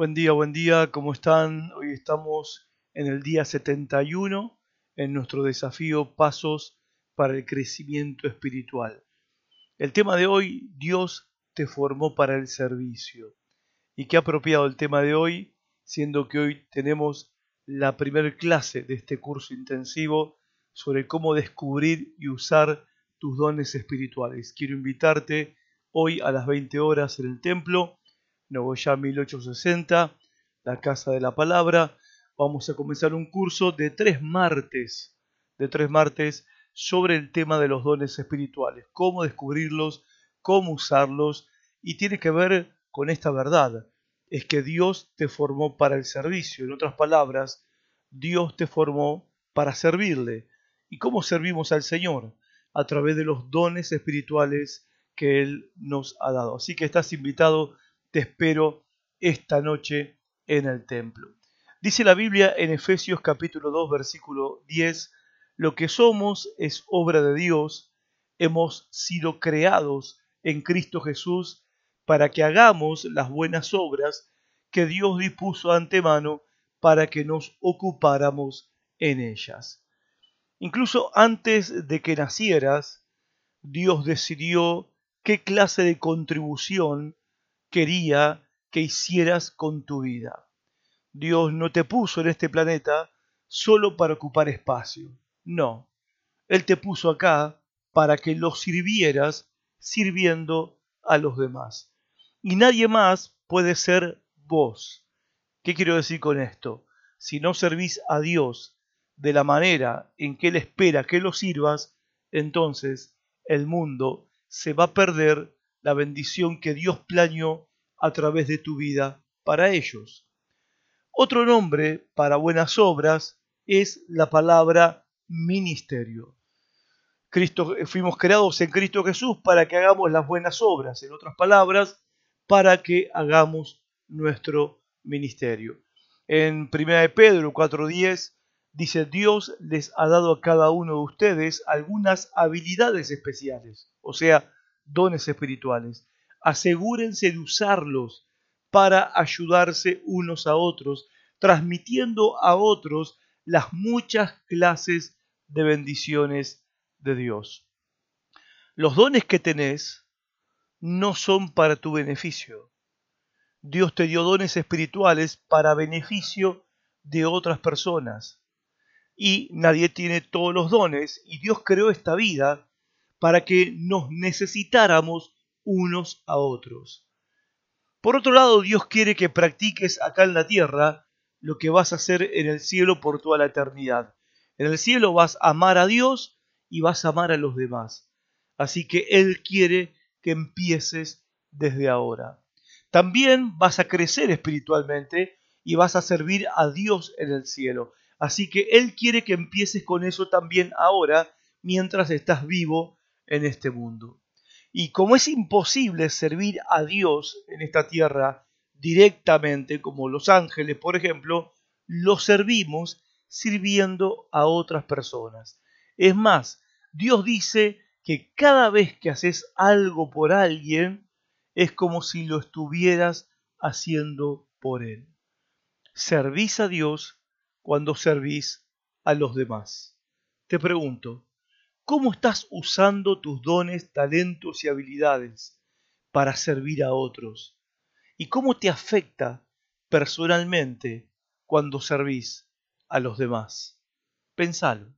Buen día, buen día, ¿cómo están? Hoy estamos en el día 71 en nuestro desafío Pasos para el Crecimiento Espiritual. El tema de hoy, Dios te formó para el servicio. Y qué apropiado el tema de hoy, siendo que hoy tenemos la primera clase de este curso intensivo sobre cómo descubrir y usar tus dones espirituales. Quiero invitarte hoy a las 20 horas en el templo ya 1860, la Casa de la Palabra. Vamos a comenzar un curso de tres martes, de tres martes sobre el tema de los dones espirituales, cómo descubrirlos, cómo usarlos, y tiene que ver con esta verdad, es que Dios te formó para el servicio, en otras palabras, Dios te formó para servirle. ¿Y cómo servimos al Señor? A través de los dones espirituales que Él nos ha dado. Así que estás invitado te espero esta noche en el templo. Dice la Biblia en Efesios capítulo 2 versículo 10, lo que somos es obra de Dios, hemos sido creados en Cristo Jesús para que hagamos las buenas obras que Dios dispuso antemano para que nos ocupáramos en ellas. Incluso antes de que nacieras, Dios decidió qué clase de contribución quería que hicieras con tu vida. Dios no te puso en este planeta solo para ocupar espacio. No, Él te puso acá para que lo sirvieras sirviendo a los demás. Y nadie más puede ser vos. ¿Qué quiero decir con esto? Si no servís a Dios de la manera en que Él espera que lo sirvas, entonces el mundo se va a perder la bendición que Dios planeó a través de tu vida para ellos. Otro nombre para buenas obras es la palabra ministerio. Cristo, fuimos creados en Cristo Jesús para que hagamos las buenas obras, en otras palabras, para que hagamos nuestro ministerio. En 1 Pedro 4:10 dice, Dios les ha dado a cada uno de ustedes algunas habilidades especiales, o sea, dones espirituales. Asegúrense de usarlos para ayudarse unos a otros, transmitiendo a otros las muchas clases de bendiciones de Dios. Los dones que tenés no son para tu beneficio. Dios te dio dones espirituales para beneficio de otras personas. Y nadie tiene todos los dones y Dios creó esta vida para que nos necesitáramos unos a otros. Por otro lado, Dios quiere que practiques acá en la tierra lo que vas a hacer en el cielo por toda la eternidad. En el cielo vas a amar a Dios y vas a amar a los demás. Así que Él quiere que empieces desde ahora. También vas a crecer espiritualmente y vas a servir a Dios en el cielo. Así que Él quiere que empieces con eso también ahora, mientras estás vivo en este mundo. Y como es imposible servir a Dios en esta tierra directamente, como los ángeles, por ejemplo, lo servimos sirviendo a otras personas. Es más, Dios dice que cada vez que haces algo por alguien, es como si lo estuvieras haciendo por Él. Servís a Dios cuando servís a los demás. Te pregunto, ¿Cómo estás usando tus dones, talentos y habilidades para servir a otros? ¿Y cómo te afecta personalmente cuando servís a los demás? Pensalo.